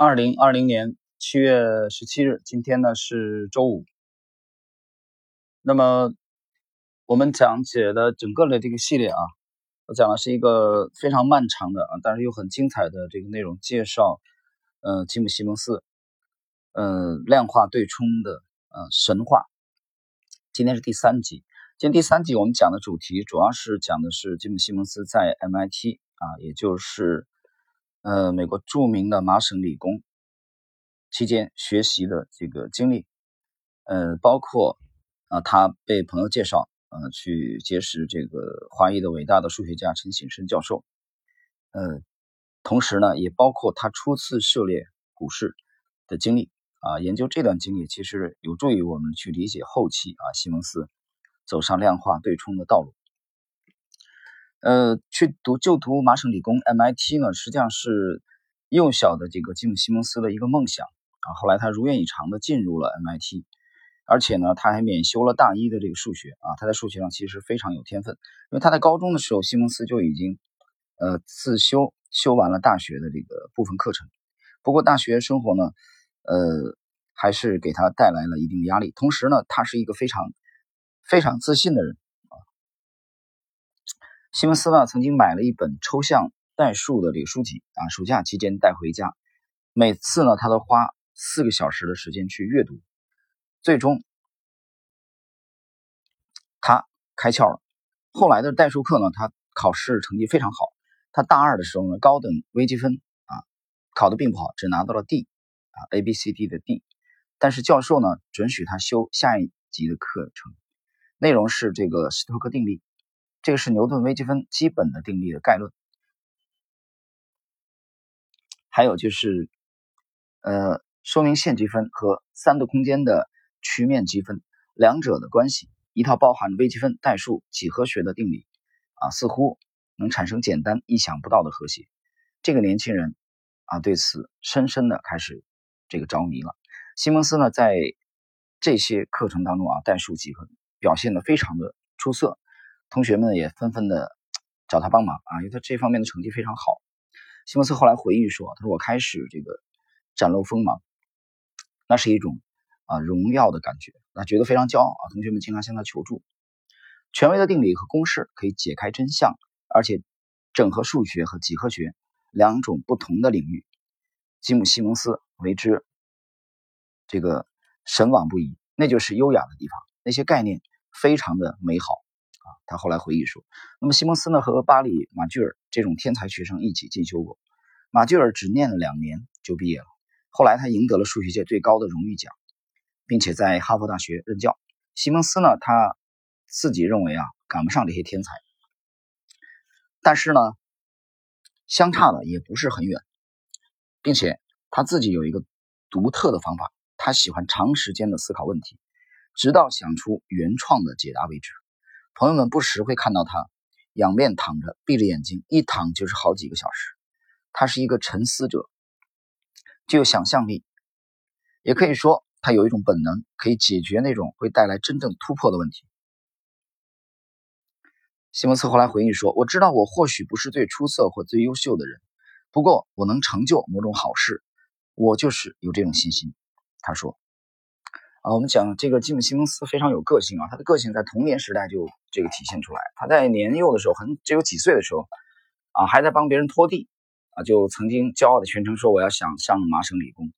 二零二零年七月十七日，今天呢是周五。那么我们讲解的整个的这个系列啊，我讲的是一个非常漫长的啊，但是又很精彩的这个内容，介绍呃吉姆·西蒙斯，呃量化对冲的呃神话。今天是第三集，今天第三集我们讲的主题主要是讲的是吉姆·西蒙斯在 MIT 啊，也就是。呃，美国著名的麻省理工期间学习的这个经历，呃，包括啊，他被朋友介绍，呃，去结识这个华裔的伟大的数学家陈省身教授，呃，同时呢，也包括他初次涉猎股市的经历啊，研究这段经历其实有助于我们去理解后期啊，西蒙斯走上量化对冲的道路。呃，去读就读麻省理工 MIT 呢，实际上是幼小的这个吉姆·西蒙斯的一个梦想啊。后来他如愿以偿的进入了 MIT，而且呢，他还免修了大一的这个数学啊。他在数学上其实非常有天分，因为他在高中的时候，西蒙斯就已经呃自修修完了大学的这个部分课程。不过大学生活呢，呃，还是给他带来了一定的压力。同时呢，他是一个非常非常自信的人。西蒙斯呢，曾经买了一本抽象代数的这个书籍啊，暑假期间带回家，每次呢，他都花四个小时的时间去阅读。最终，他开窍了。后来的代数课呢，他考试成绩非常好。他大二的时候呢，高等微积分啊考的并不好，只拿到了 D 啊 A B C D 的 D。但是教授呢，准许他修下一级的课程，内容是这个斯托克定律。这个是牛顿微积分基本的定律的概论，还有就是，呃，说明线积分和三度空间的曲面积分两者的关系，一套包含微积分、代数、几何学的定理，啊，似乎能产生简单、意想不到的和谐。这个年轻人啊，对此深深的开始这个着迷了。西蒙斯呢，在这些课程当中啊，代数、几何表现的非常的出色。同学们也纷纷的找他帮忙啊，因为他这方面的成绩非常好。西蒙斯后来回忆说：“他说我开始这个展露锋芒，那是一种啊荣耀的感觉，他觉得非常骄傲啊。同学们经常向他求助，权威的定理和公式可以解开真相，而且整合数学和几何学两种不同的领域。吉姆·西蒙斯为之这个神往不已，那就是优雅的地方，那些概念非常的美好。”他后来回忆说：“那么西蒙斯呢，和巴里·马聚尔这种天才学生一起进修过。马聚尔只念了两年就毕业了。后来他赢得了数学界最高的荣誉奖，并且在哈佛大学任教。西蒙斯呢，他自己认为啊，赶不上这些天才，但是呢，相差的也不是很远，并且他自己有一个独特的方法，他喜欢长时间的思考问题，直到想出原创的解答为止。”朋友们不时会看到他仰面躺着，闭着眼睛，一躺就是好几个小时。他是一个沉思者，具有想象力，也可以说他有一种本能，可以解决那种会带来真正突破的问题。西蒙斯后来回忆说：“我知道我或许不是最出色或最优秀的人，不过我能成就某种好事，我就是有这种信心。”他说。我们讲这个吉姆·西蒙斯非常有个性啊，他的个性在童年时代就这个体现出来。他在年幼的时候，很只有几岁的时候，啊，还在帮别人拖地，啊，就曾经骄傲的宣称说我要想上麻省理工，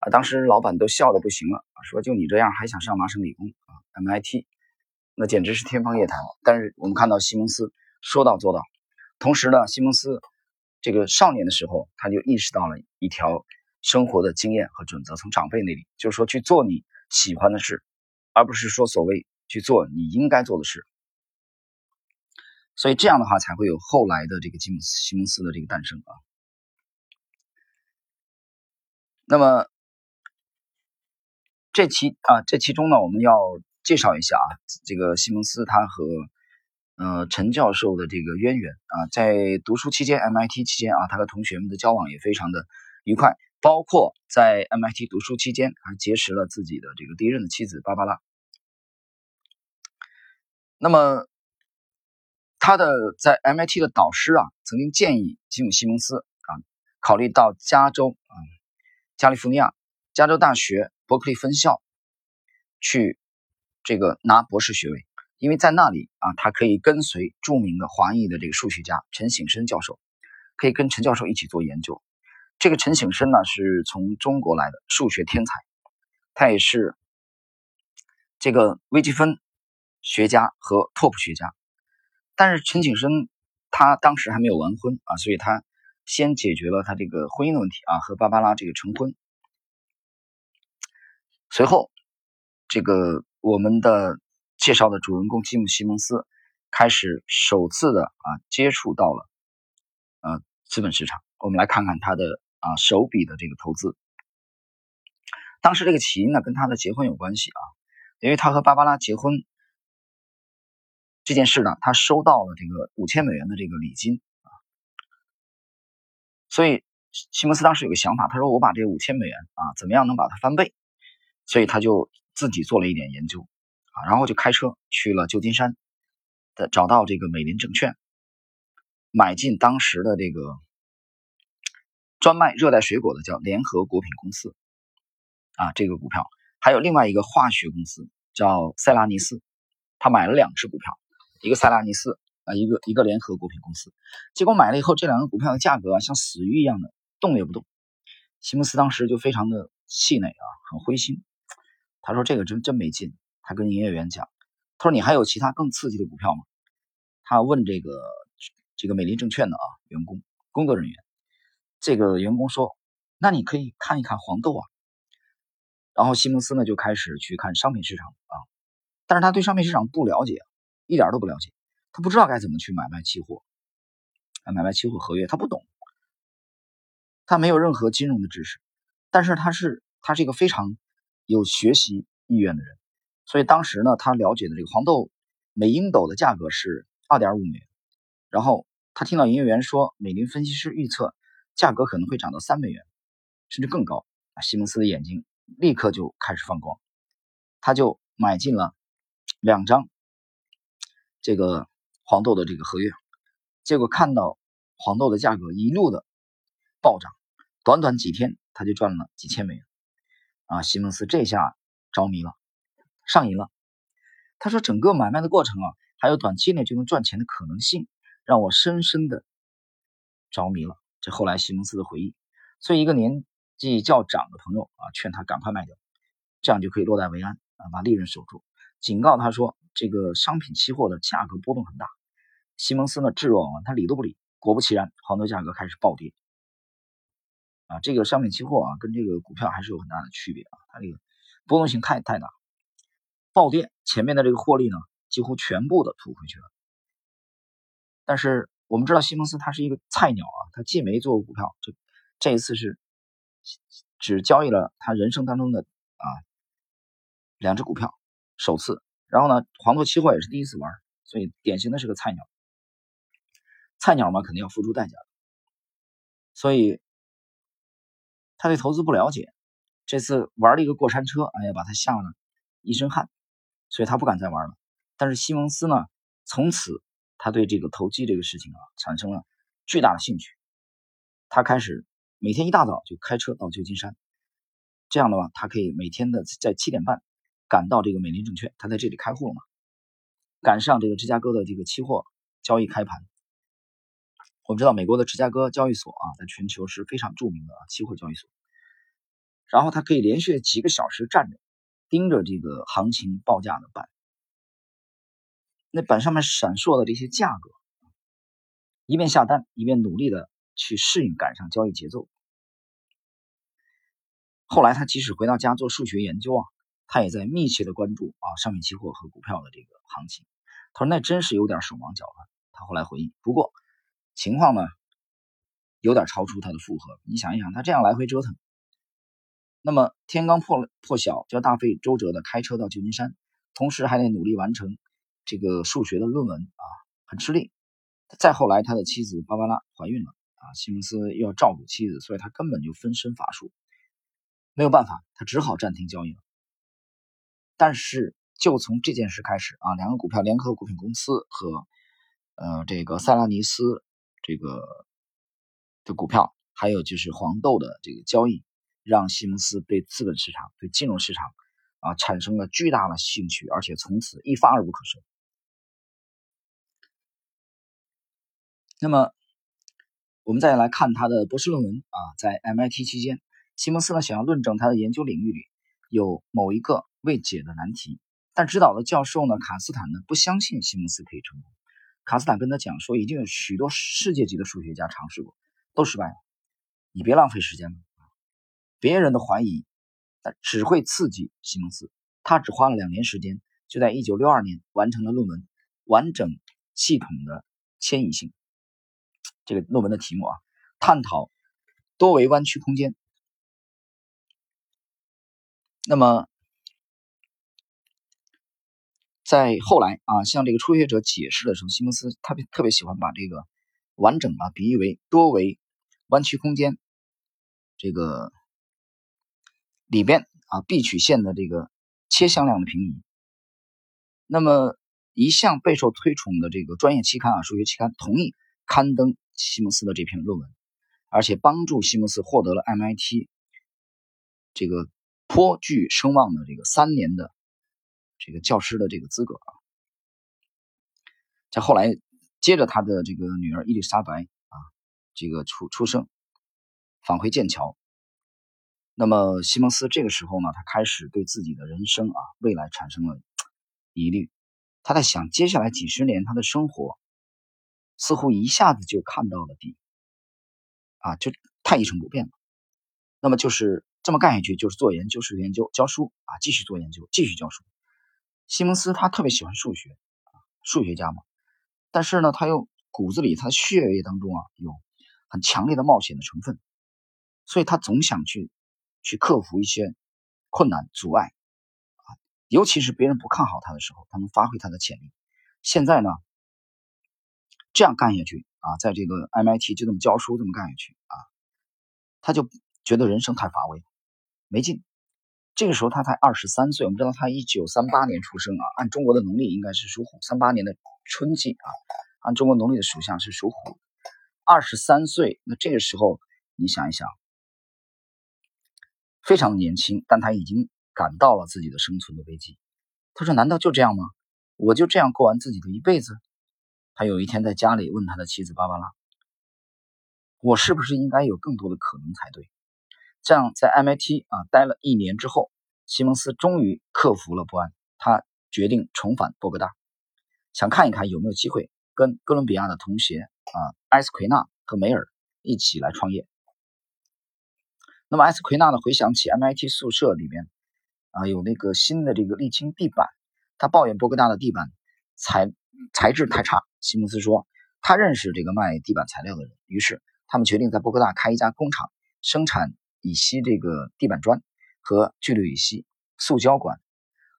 啊，当时老板都笑的不行了，说就你这样还想上麻省理工啊，MIT，那简直是天方夜谭。但是我们看到西蒙斯说到做到，同时呢，西蒙斯这个少年的时候，他就意识到了一条生活的经验和准则，从长辈那里，就是说去做你。喜欢的事，而不是说所谓去做你应该做的事，所以这样的话才会有后来的这个吉姆斯西蒙斯的这个诞生啊。那么这期啊，这其中呢，我们要介绍一下啊，这个西蒙斯他和呃陈教授的这个渊源啊，在读书期间，MIT 期间啊，他和同学们的交往也非常的愉快。包括在 MIT 读书期间，还结识了自己的这个第一任的妻子芭芭拉。那么，他的在 MIT 的导师啊，曾经建议吉姆·西蒙斯啊，考虑到加州啊加利福尼亚加州大学伯克利分校去这个拿博士学位，因为在那里啊，他可以跟随著名的华裔的这个数学家陈省身教授，可以跟陈教授一起做研究。这个陈省身呢，是从中国来的数学天才，他也是这个微积分学家和拓扑学家。但是陈景生他当时还没有完婚啊，所以他先解决了他这个婚姻的问题啊，和芭芭拉这个成婚。随后，这个我们的介绍的主人公吉姆·西蒙斯开始首次的啊接触到了呃资本市场。我们来看看他的。啊，首笔的这个投资，当时这个起因呢，跟他的结婚有关系啊，因为他和芭芭拉结婚这件事呢，他收到了这个五千美元的这个礼金啊，所以西蒙斯当时有个想法，他说我把这五千美元啊，怎么样能把它翻倍？所以他就自己做了一点研究啊，然后就开车去了旧金山的，找到这个美林证券，买进当时的这个。专卖热带水果的叫联合果品公司，啊，这个股票还有另外一个化学公司叫塞拉尼斯，他买了两只股票，一个塞拉尼斯啊，一个一个联合果品公司。结果买了以后，这两个股票的价格啊，像死鱼一样的动也不动。西蒙斯当时就非常的气馁啊，很灰心。他说：“这个真真没劲。”他跟营业员讲：“他说你还有其他更刺激的股票吗？”他问这个这个美林证券的啊员工工作人员。这个员工说：“那你可以看一看黄豆啊。”然后西蒙斯呢就开始去看商品市场啊，但是他对商品市场不了解，一点都不了解，他不知道该怎么去买卖期货，买卖期货合约他不懂，他没有任何金融的知识，但是他是他是一个非常有学习意愿的人，所以当时呢他了解的这个黄豆每英斗的价格是二点五美元，然后他听到营业员说，美林分析师预测。价格可能会涨到三美元，甚至更高啊！西蒙斯的眼睛立刻就开始放光，他就买进了两张这个黄豆的这个合约，结果看到黄豆的价格一路的暴涨，短短几天他就赚了几千美元啊！西蒙斯这下着迷了，上瘾了。他说：“整个买卖的过程啊，还有短期内就能赚钱的可能性，让我深深的着迷了。”这后来西蒙斯的回忆，所以一个年纪较长的朋友啊，劝他赶快卖掉，这样就可以落袋为安啊，把利润守住。警告他说，这个商品期货的价格波动很大。西蒙斯呢置若罔闻，他理都不理。果不其然，黄豆价格开始暴跌。啊，这个商品期货啊，跟这个股票还是有很大的区别啊，它这个波动性太太大，暴跌前面的这个获利呢，几乎全部的吐回去了。但是。我们知道西蒙斯他是一个菜鸟啊，他既没做过股票，这这一次是只交易了他人生当中的啊两只股票，首次。然后呢，黄豆期货也是第一次玩，所以典型的是个菜鸟。菜鸟嘛，肯定要付出代价的。所以他对投资不了解，这次玩了一个过山车，哎呀，把他吓了一身汗，所以他不敢再玩了。但是西蒙斯呢，从此。他对这个投机这个事情啊，产生了巨大的兴趣。他开始每天一大早就开车到旧金山，这样的话，他可以每天的在七点半赶到这个美林证券，他在这里开户了嘛，赶上这个芝加哥的这个期货交易开盘。我们知道美国的芝加哥交易所啊，在全球是非常著名的期货交易所。然后他可以连续几个小时站着，盯着这个行情报价的板。那板上面闪烁的这些价格，一边下单，一边努力的去适应赶上交易节奏。后来他即使回到家做数学研究啊，他也在密切的关注啊商品期货和股票的这个行情。他说那真是有点手忙脚乱。他后来回忆，不过情况呢有点超出他的负荷。你想一想，他这样来回折腾，那么天刚破破晓就要大费周折的开车到旧金山，同时还得努力完成。这个数学的论文啊，很吃力。再后来，他的妻子芭芭拉怀孕了啊，西蒙斯又要照顾妻子，所以他根本就分身乏术，没有办法，他只好暂停交易了。但是，就从这件事开始啊，两个股票联合股份公司和呃这个塞拉尼斯这个的股票，还有就是黄豆的这个交易，让西蒙斯对资本市场、对金融市场啊产生了巨大的兴趣，而且从此一发而不可收。那么，我们再来看他的博士论文啊，在 MIT 期间，西蒙斯呢想要论证他的研究领域里有某一个未解的难题，但指导的教授呢卡斯坦呢不相信西蒙斯可以成功。卡斯坦跟他讲说，已经有许多世界级的数学家尝试过，都失败了。你别浪费时间了。别人的怀疑，只会刺激西蒙斯。他只花了两年时间，就在1962年完成了论文《完整系统的迁移性》。这个论文的题目啊，探讨多维弯曲空间。那么，在后来啊，向这个初学者解释的时候，西蒙斯他特别喜欢把这个完整啊比喻为多维弯曲空间，这个里边啊 B 曲线的这个切向量的平移。那么，一向备受推崇的这个专业期刊啊，数学期刊同意刊登。西蒙斯的这篇论文，而且帮助西蒙斯获得了 MIT 这个颇具声望的这个三年的这个教师的这个资格啊。在后来，接着他的这个女儿伊丽莎白啊，这个出出生，返回剑桥。那么西蒙斯这个时候呢，他开始对自己的人生啊未来产生了疑虑，他在想接下来几十年他的生活。似乎一下子就看到了底，啊，就太一成不变了。那么就是这么干下去，就是做研究，是研究，教书啊，继续做研究，继续教书。西蒙斯他特别喜欢数学，数学家嘛。但是呢，他又骨子里，他血液当中啊有很强烈的冒险的成分，所以他总想去去克服一些困难阻碍啊，尤其是别人不看好他的时候，他能发挥他的潜力。现在呢？这样干下去啊，在这个 MIT 就这么教书，这么干下去啊，他就觉得人生太乏味，没劲。这个时候他才二十三岁，我们知道他一九三八年出生啊，按中国的农历应该是属虎。三八年的春季啊，按中国农历的属相是属虎。二十三岁，那这个时候你想一想，非常年轻，但他已经感到了自己的生存的危机。他说：“难道就这样吗？我就这样过完自己的一辈子？”他有一天在家里问他的妻子芭芭拉：“我是不是应该有更多的可能才对？”这样，在 MIT 啊待了一年之后，西蒙斯终于克服了不安，他决定重返波哥大，想看一看有没有机会跟哥伦比亚的同学啊埃斯奎纳和梅尔一起来创业。那么埃斯奎纳呢，回想起 MIT 宿舍里面啊有那个新的这个沥青地板，他抱怨波哥大的地板材材质太差。西蒙斯说，他认识这个卖地板材料的人，于是他们决定在波哥大开一家工厂，生产乙烯这个地板砖和聚氯乙烯塑胶管。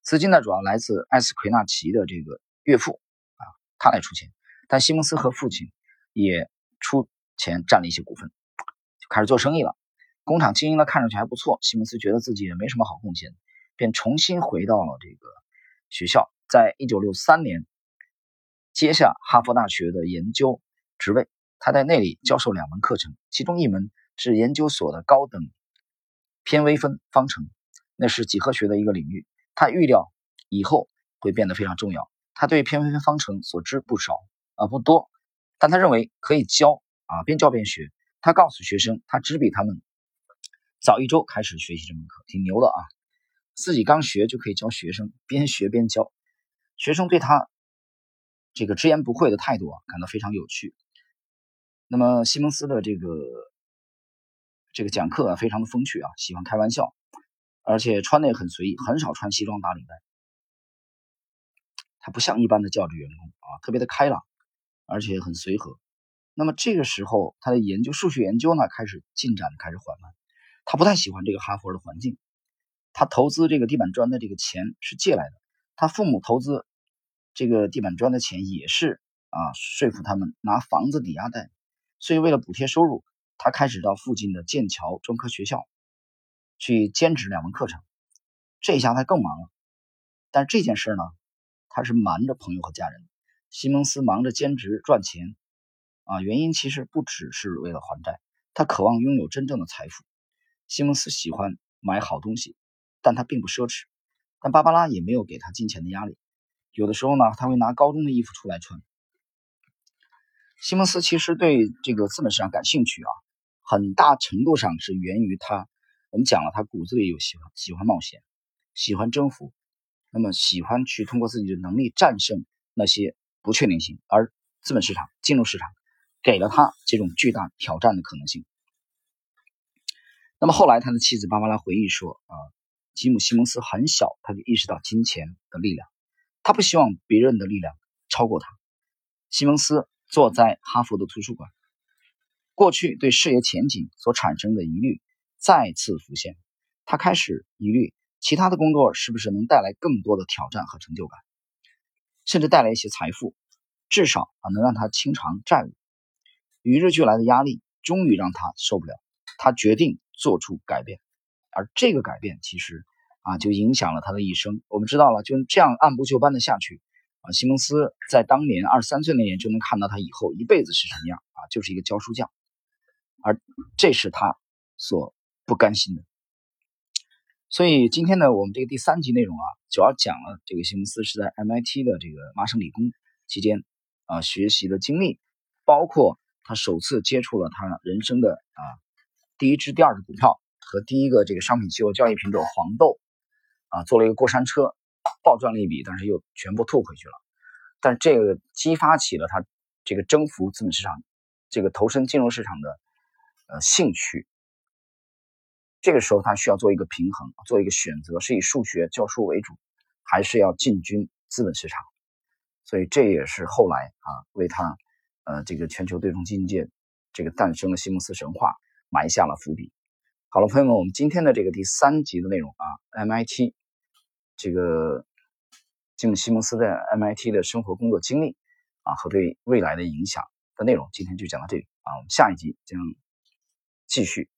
资金呢主要来自艾斯奎纳奇的这个岳父啊，他来出钱，但西蒙斯和父亲也出钱占了一些股份，就开始做生意了。工厂经营的看上去还不错，西蒙斯觉得自己也没什么好贡献，便重新回到了这个学校，在一九六三年。接下哈佛大学的研究职位，他在那里教授两门课程，其中一门是研究所的高等偏微分方程，那是几何学的一个领域。他预料以后会变得非常重要。他对偏微分方程所知不少啊，不多，但他认为可以教啊，边教边学。他告诉学生，他只比他们早一周开始学习这门课，挺牛的啊！自己刚学就可以教学生，边学边教，学生对他。这个直言不讳的态度啊，感到非常有趣。那么西蒙斯的这个这个讲课啊，非常的风趣啊，喜欢开玩笑，而且穿的也很随意，很少穿西装打领带。他不像一般的教职员工啊，特别的开朗，而且很随和。那么这个时候，他的研究数学研究呢，开始进展开始缓慢。他不太喜欢这个哈佛的环境。他投资这个地板砖的这个钱是借来的，他父母投资。这个地板砖的钱也是啊，说服他们拿房子抵押贷，所以为了补贴收入，他开始到附近的剑桥专科学校去兼职两门课程。这下他更忙了，但这件事呢，他是瞒着朋友和家人。西蒙斯忙着兼职赚钱啊，原因其实不只是为了还债，他渴望拥有真正的财富。西蒙斯喜欢买好东西，但他并不奢侈。但芭芭拉也没有给他金钱的压力。有的时候呢，他会拿高中的衣服出来穿。西蒙斯其实对这个资本市场感兴趣啊，很大程度上是源于他。我们讲了，他骨子里有喜欢喜欢冒险，喜欢征服，那么喜欢去通过自己的能力战胜那些不确定性，而资本市场、金融市场给了他这种巨大挑战的可能性。那么后来，他的妻子芭芭拉回忆说：“啊，吉姆·西蒙斯很小，他就意识到金钱的力量，他不希望别人的力量超过他。”西蒙斯坐在哈佛的图书馆，过去对事业前景所产生的疑虑再次浮现，他开始疑虑其他的工作是不是能带来更多的挑战和成就感，甚至带来一些财富，至少啊能让他清偿债务。与日俱来的压力终于让他受不了，他决定。做出改变，而这个改变其实啊，就影响了他的一生。我们知道了，就这样按部就班的下去啊，西蒙斯在当年二十三岁那年就能看到他以后一辈子是什么样啊，就是一个教书匠，而这是他所不甘心的。所以今天呢，我们这个第三集内容啊，主要讲了这个西蒙斯是在 MIT 的这个麻省理工期间啊学习的经历，包括他首次接触了他人生的啊。第一支、第二支股票和第一个这个商品期货交易品种黄豆，啊，做了一个过山车，暴赚了一笔，但是又全部吐回去了。但这个激发起了他这个征服资本市场、这个投身金融市场的呃兴趣。这个时候他需要做一个平衡，做一个选择，是以数学教书为主，还是要进军资本市场？所以这也是后来啊为他呃这个全球对冲基金界这个诞生了西蒙斯神话。埋下了伏笔。好了，朋友们，我们今天的这个第三集的内容啊，MIT 这个吉姆·西蒙斯在 MIT 的生活工作经历啊和对未来的影响的内容，今天就讲到这里啊，我们下一集将继续。